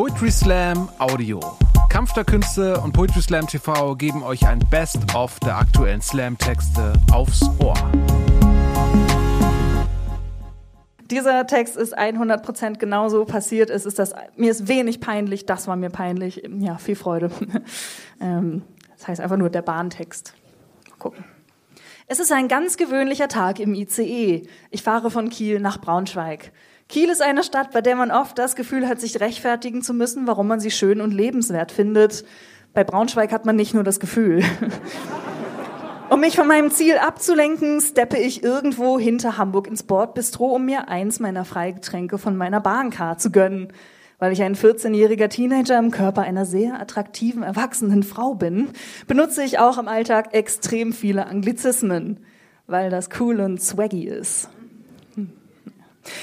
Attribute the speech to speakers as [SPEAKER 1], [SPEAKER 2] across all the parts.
[SPEAKER 1] Poetry Slam Audio. Kampf der Künste und Poetry Slam TV geben euch ein Best-of der aktuellen Slam-Texte aufs Ohr.
[SPEAKER 2] Dieser Text ist 100% genauso passiert. Es ist das, mir ist wenig peinlich, das war mir peinlich. Ja, viel Freude. Ähm, das heißt einfach nur der Bahntext. Mal gucken. Es ist ein ganz gewöhnlicher Tag im ICE. Ich fahre von Kiel nach Braunschweig. Kiel ist eine Stadt, bei der man oft das Gefühl hat, sich rechtfertigen zu müssen, warum man sie schön und lebenswert findet. Bei Braunschweig hat man nicht nur das Gefühl. Um mich von meinem Ziel abzulenken, steppe ich irgendwo hinter Hamburg ins Bordbistro, um mir eins meiner Freigetränke von meiner Bahncard zu gönnen. Weil ich ein 14-jähriger Teenager im Körper einer sehr attraktiven, erwachsenen Frau bin, benutze ich auch im Alltag extrem viele Anglizismen, weil das cool und swaggy ist.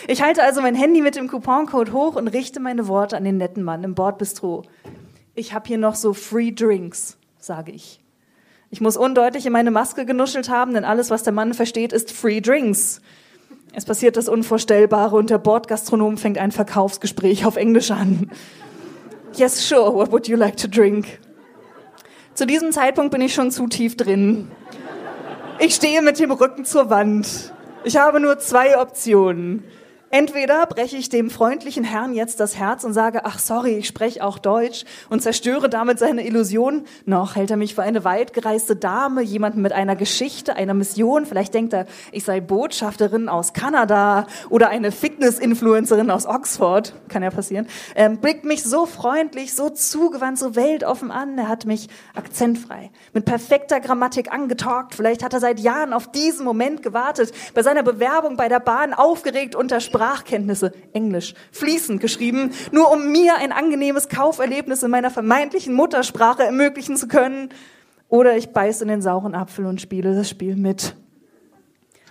[SPEAKER 2] Ich halte also mein Handy mit dem Couponcode hoch und richte meine Worte an den netten Mann im Bordbistro. Ich habe hier noch so Free Drinks, sage ich. Ich muss undeutlich in meine Maske genuschelt haben, denn alles, was der Mann versteht, ist Free Drinks. Es passiert das Unvorstellbare und der Bordgastronom fängt ein Verkaufsgespräch auf Englisch an. Yes, sure, what would you like to drink? Zu diesem Zeitpunkt bin ich schon zu tief drin. Ich stehe mit dem Rücken zur Wand. Ich habe nur zwei Optionen. Entweder breche ich dem freundlichen Herrn jetzt das Herz und sage, ach sorry, ich spreche auch Deutsch und zerstöre damit seine Illusion. Noch hält er mich für eine weitgereiste Dame, jemanden mit einer Geschichte, einer Mission. Vielleicht denkt er, ich sei Botschafterin aus Kanada oder eine Fitness-Influencerin aus Oxford. Kann ja passieren. Ähm, blickt mich so freundlich, so zugewandt, so weltoffen an. Er hat mich akzentfrei, mit perfekter Grammatik angetalkt. Vielleicht hat er seit Jahren auf diesen Moment gewartet, bei seiner Bewerbung bei der Bahn aufgeregt unter Sprachkenntnisse, Englisch, fließend geschrieben, nur um mir ein angenehmes Kauferlebnis in meiner vermeintlichen Muttersprache ermöglichen zu können. Oder ich beiß in den sauren Apfel und spiele das Spiel mit.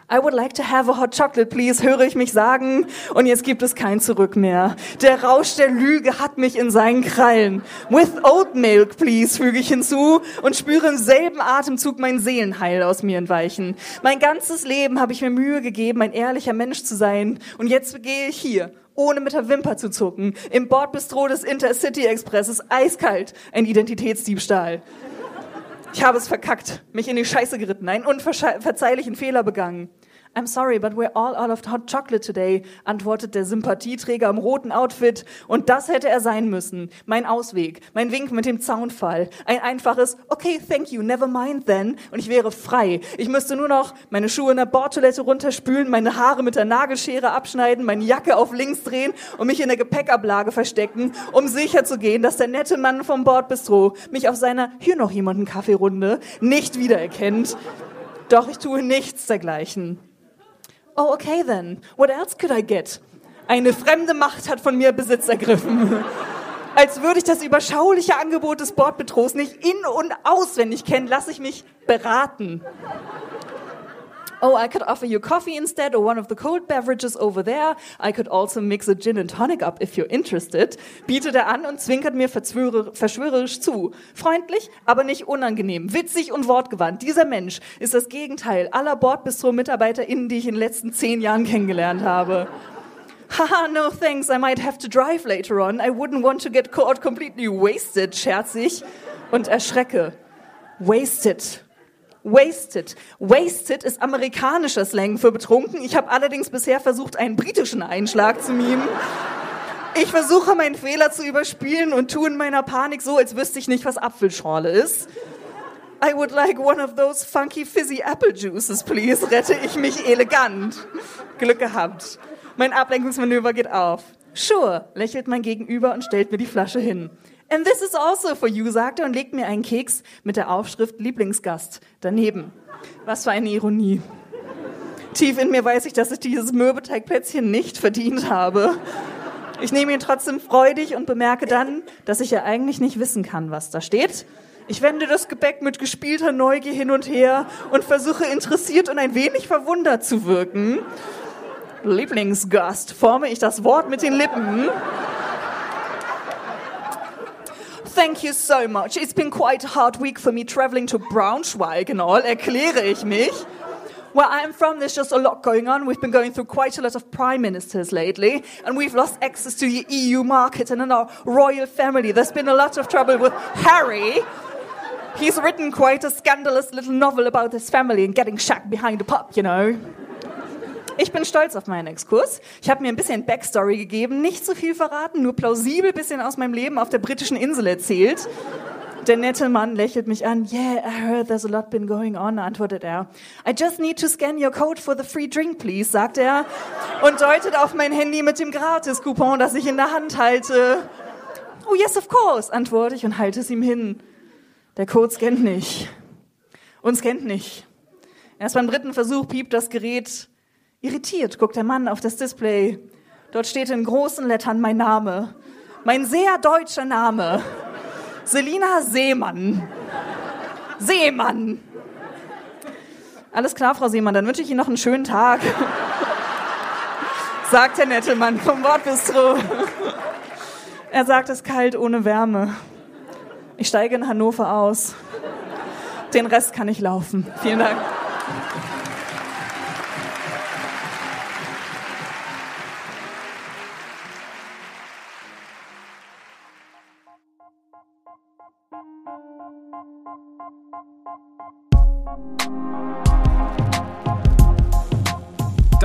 [SPEAKER 2] I would like to have a hot chocolate, please, höre ich mich sagen. Und jetzt gibt es kein Zurück mehr. Der Rausch der Lüge hat mich in seinen Krallen. With oat milk, please, füge ich hinzu und spüre im selben Atemzug mein Seelenheil aus mir entweichen. Mein ganzes Leben habe ich mir Mühe gegeben, ein ehrlicher Mensch zu sein. Und jetzt begehe ich hier, ohne mit der Wimper zu zucken, im Bordbistro des Intercity Expresses, eiskalt, ein Identitätsdiebstahl. Ich habe es verkackt, mich in die Scheiße geritten, einen unverzeihlichen Fehler begangen. I'm sorry, but we're all out of hot chocolate today, antwortet der Sympathieträger im roten Outfit. Und das hätte er sein müssen. Mein Ausweg, mein Wink mit dem Zaunfall. Ein einfaches, okay, thank you, never mind then. Und ich wäre frei. Ich müsste nur noch meine Schuhe in der Bordtoilette runterspülen, meine Haare mit der Nagelschere abschneiden, meine Jacke auf links drehen und mich in der Gepäckablage verstecken, um sicher zu gehen, dass der nette Mann vom Bordbistro mich auf seiner hier noch jemanden Kaffeerunde nicht wiedererkennt. Doch ich tue nichts dergleichen. Oh, okay then. What else could I get? Eine fremde Macht hat von mir Besitz ergriffen. Als würde ich das überschauliche Angebot des Bordbetros nicht in- und auswendig kennen, lasse ich mich beraten. Oh, I could offer you coffee instead or one of the cold beverages over there. I could also mix a gin and tonic up if you're interested. Bietet er an und zwinkert mir verschwörerisch zu. Freundlich, aber nicht unangenehm. Witzig und wortgewandt. Dieser Mensch ist das Gegenteil aller Bordbistro-MitarbeiterInnen, die ich in den letzten zehn Jahren kennengelernt habe. Haha, no thanks, I might have to drive later on. I wouldn't want to get caught completely wasted, scherzig und erschrecke. Wasted. Wasted. Wasted ist amerikanischer Slang für betrunken. Ich habe allerdings bisher versucht, einen britischen Einschlag zu mimen. Ich versuche, meinen Fehler zu überspielen und tue in meiner Panik so, als wüsste ich nicht, was Apfelschorle ist. I would like one of those funky fizzy apple juices, please. Rette ich mich elegant. Glück gehabt. Mein Ablenkungsmanöver geht auf. Sure, lächelt mein Gegenüber und stellt mir die Flasche hin. And this is also for you, sagt er und legt mir einen Keks mit der Aufschrift Lieblingsgast daneben. Was für eine Ironie. Tief in mir weiß ich, dass ich dieses Mürbeteigplätzchen nicht verdient habe. Ich nehme ihn trotzdem freudig und bemerke dann, dass ich ja eigentlich nicht wissen kann, was da steht. Ich wende das Gebäck mit gespielter Neugier hin und her und versuche interessiert und ein wenig verwundert zu wirken. Lieblingsgast, forme ich das Wort mit den Lippen. Thank you so much. It's been quite a hard week for me traveling to Braunschweig and all, erkläre ich mich. Where I'm from, there's just a lot going on. We've been going through quite a lot of prime ministers lately, and we've lost access to the EU market. And in our royal family, there's been a lot of trouble with Harry. He's written quite a scandalous little novel about his family and getting shacked behind a pub, you know. Ich bin stolz auf meinen Exkurs. Ich habe mir ein bisschen Backstory gegeben, nicht zu viel verraten, nur plausibel bisschen aus meinem Leben auf der britischen Insel erzählt. Der nette Mann lächelt mich an. Yeah, I heard there's a lot been going on, antwortet er. I just need to scan your code for the free drink, please, sagt er und deutet auf mein Handy mit dem Gratis-Coupon, das ich in der Hand halte. Oh yes, of course, antworte ich und halte es ihm hin. Der Code scannt nicht. Und scannt nicht. Erst beim dritten Versuch piept das Gerät. Irritiert guckt der Mann auf das Display. Dort steht in großen Lettern mein Name. Mein sehr deutscher Name. Selina Seemann. Seemann. Alles klar, Frau Seemann, dann wünsche ich Ihnen noch einen schönen Tag. sagt der nette Mann vom Wortbistro. Er sagt, es kalt ohne Wärme. Ich steige in Hannover aus. Den Rest kann ich laufen. Vielen Dank.